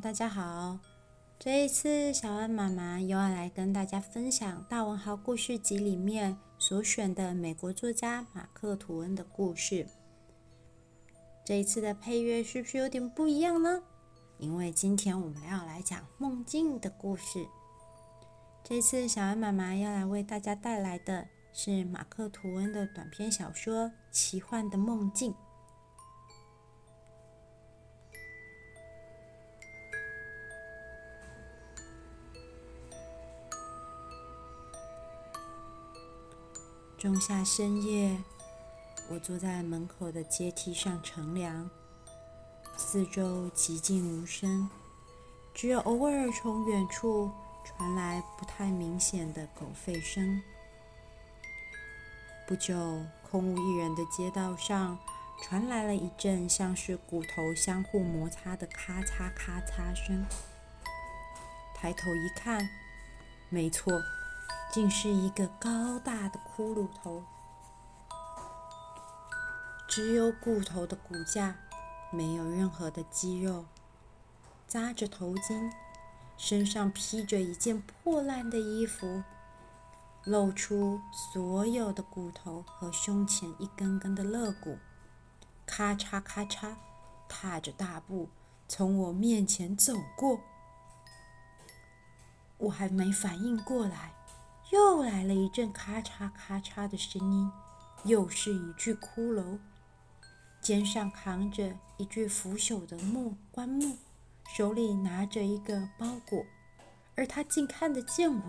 大家好。这一次，小恩妈妈又要来跟大家分享《大文豪故事集》里面所选的美国作家马克·吐温的故事。这一次的配乐是不是有点不一样呢？因为今天我们要来讲梦境的故事。这次，小恩妈妈要来为大家带来的是马克·吐温的短篇小说《奇幻的梦境》。仲夏深夜，我坐在门口的阶梯上乘凉，四周寂静无声，只有偶尔从远处传来不太明显的狗吠声。不久，空无一人的街道上传来了一阵像是骨头相互摩擦的咔嚓咔嚓声。抬头一看，没错。竟是一个高大的骷髅头，只有骨头的骨架，没有任何的肌肉，扎着头巾，身上披着一件破烂的衣服，露出所有的骨头和胸前一根根的肋骨，咔嚓咔嚓，踏着大步从我面前走过，我还没反应过来。又来了一阵咔嚓咔嚓的声音，又是一具骷髅，肩上扛着一具腐朽的木棺木，手里拿着一个包裹，而他竟看得见我，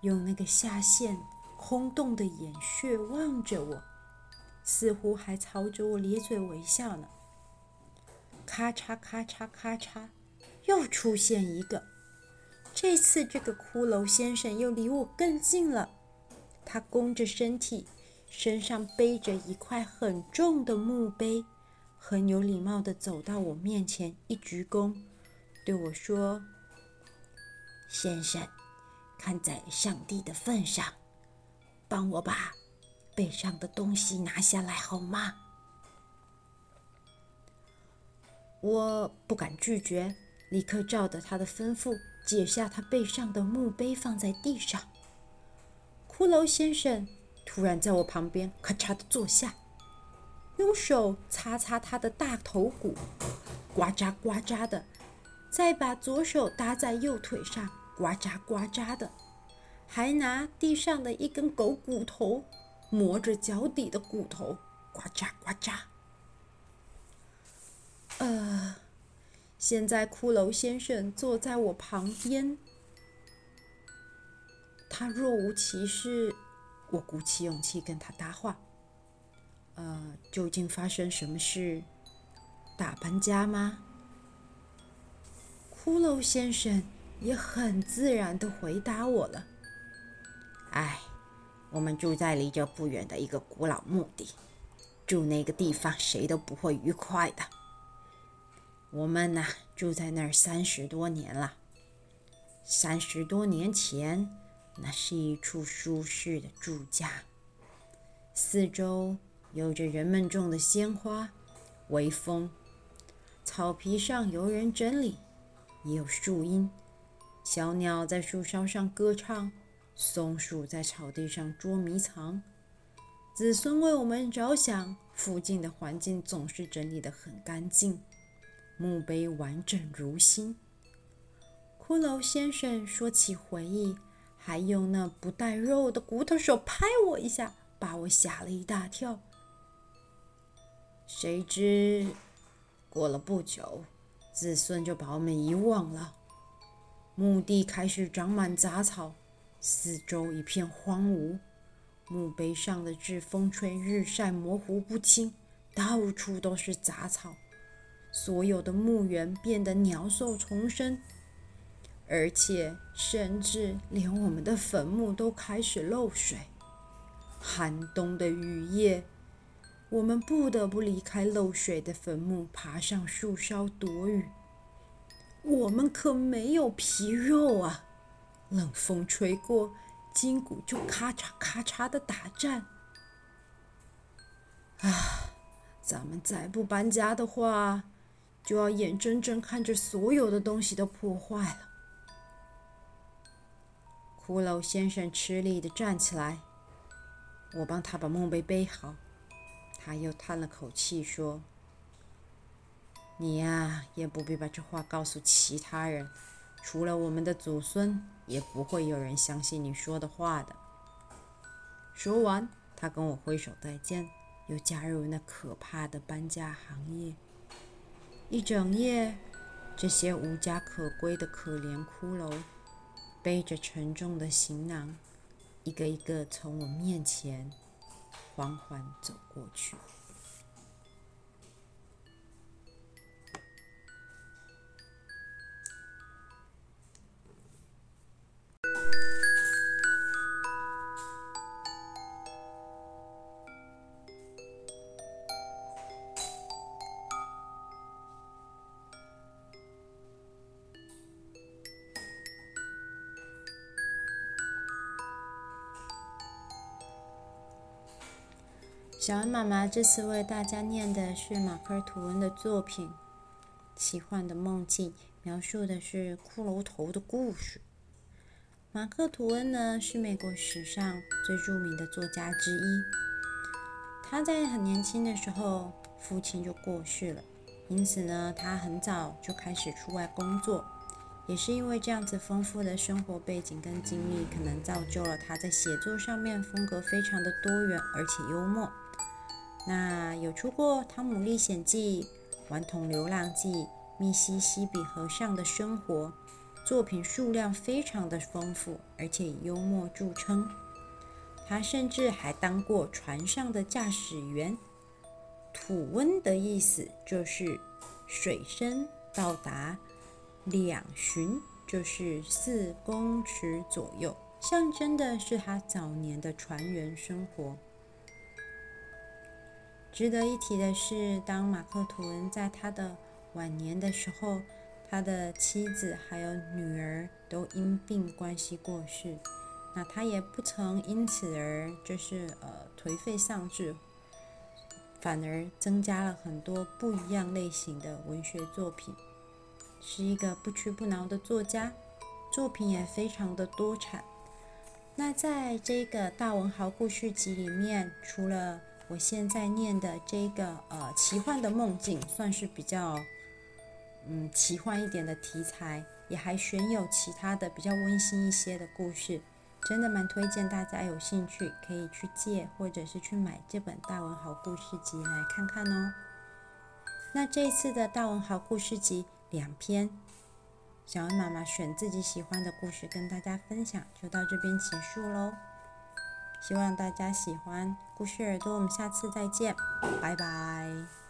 用那个下陷空洞的眼穴望着我，似乎还朝着我咧嘴微笑呢。咔嚓咔嚓咔嚓，又出现一个。这次，这个骷髅先生又离我更近了。他弓着身体，身上背着一块很重的墓碑，很有礼貌地走到我面前，一鞠躬，对我说：“先生，看在上帝的份上，帮我把背上的东西拿下来好吗？”我不敢拒绝，立刻照着他的吩咐。解下他背上的墓碑，放在地上。骷髅先生突然在我旁边咔嚓的坐下，用手擦擦他的大头骨，呱喳呱喳的，再把左手搭在右腿上，呱喳呱喳的，还拿地上的一根狗骨头磨着脚底的骨头，呱喳呱喳。呃。现在，骷髅先生坐在我旁边，他若无其事。我鼓起勇气跟他搭话：“呃，究竟发生什么事？大搬家吗？”骷髅先生也很自然的回答我了：“哎，我们住在离这不远的一个古老墓地，住那个地方谁都不会愉快的。”我们呐，住在那儿三十多年了。三十多年前，那是一处舒适的住家，四周有着人们种的鲜花，微风，草皮上有人整理，也有树荫，小鸟在树梢上歌唱，松鼠在草地上捉迷藏，子孙为我们着想，附近的环境总是整理得很干净。墓碑完整如新。骷髅先生说起回忆，还用那不带肉的骨头手拍我一下，把我吓了一大跳。谁知过了不久，子孙就把我们遗忘了。墓地开始长满杂草，四周一片荒芜，墓碑上的字风吹日晒模糊不清，到处都是杂草，所有的墓园变得鸟兽丛生，而且甚至连我们的坟墓都开始漏水。寒冬的雨夜，我们不得不离开漏水的坟墓，爬上树梢躲雨。我们可没有皮肉啊！冷风吹过，筋骨就咔嚓咔嚓的打颤。啊，咱们再不搬家的话，就要眼睁睁看着所有的东西都破坏了。骷髅先生吃力地站起来，我帮他把墓碑背好。他又叹了口气说：“你呀，也不必把这话告诉其他人。”除了我们的祖孙，也不会有人相信你说的话的。说完，他跟我挥手再见，又加入那可怕的搬家行列。一整夜，这些无家可归的可怜骷髅，背着沉重的行囊，一个一个从我面前缓缓走过去。小恩妈妈这次为大家念的是马克·吐温的作品《奇幻的梦境》，描述的是骷髅头的故事。马克·吐温呢是美国史上最著名的作家之一。他在很年轻的时候，父亲就过世了，因此呢，他很早就开始出外工作。也是因为这样子丰富的生活背景跟经历，可能造就了他在写作上面风格非常的多元而且幽默。那有出过《汤姆历险记》《顽童流浪记》《密西西比河上的生活》，作品数量非常的丰富，而且以幽默著称。他甚至还当过船上的驾驶员。吐温的意思就是水深到达两寻，就是四公尺左右，象征的是他早年的船员生活。值得一提的是，当马克·吐温在他的晚年的时候，他的妻子还有女儿都因病关系过世。那他也不曾因此而就是呃颓废丧志，反而增加了很多不一样类型的文学作品，是一个不屈不挠的作家，作品也非常的多产。那在这个大文豪故事集里面，除了我现在念的这个呃奇幻的梦境，算是比较嗯奇幻一点的题材，也还选有其他的比较温馨一些的故事，真的蛮推荐大家有兴趣可以去借或者是去买这本大文豪故事集来看看哦。那这一次的大文豪故事集两篇，小恩妈妈选自己喜欢的故事跟大家分享，就到这边结束喽。希望大家喜欢故事耳朵，我们下次再见，拜拜。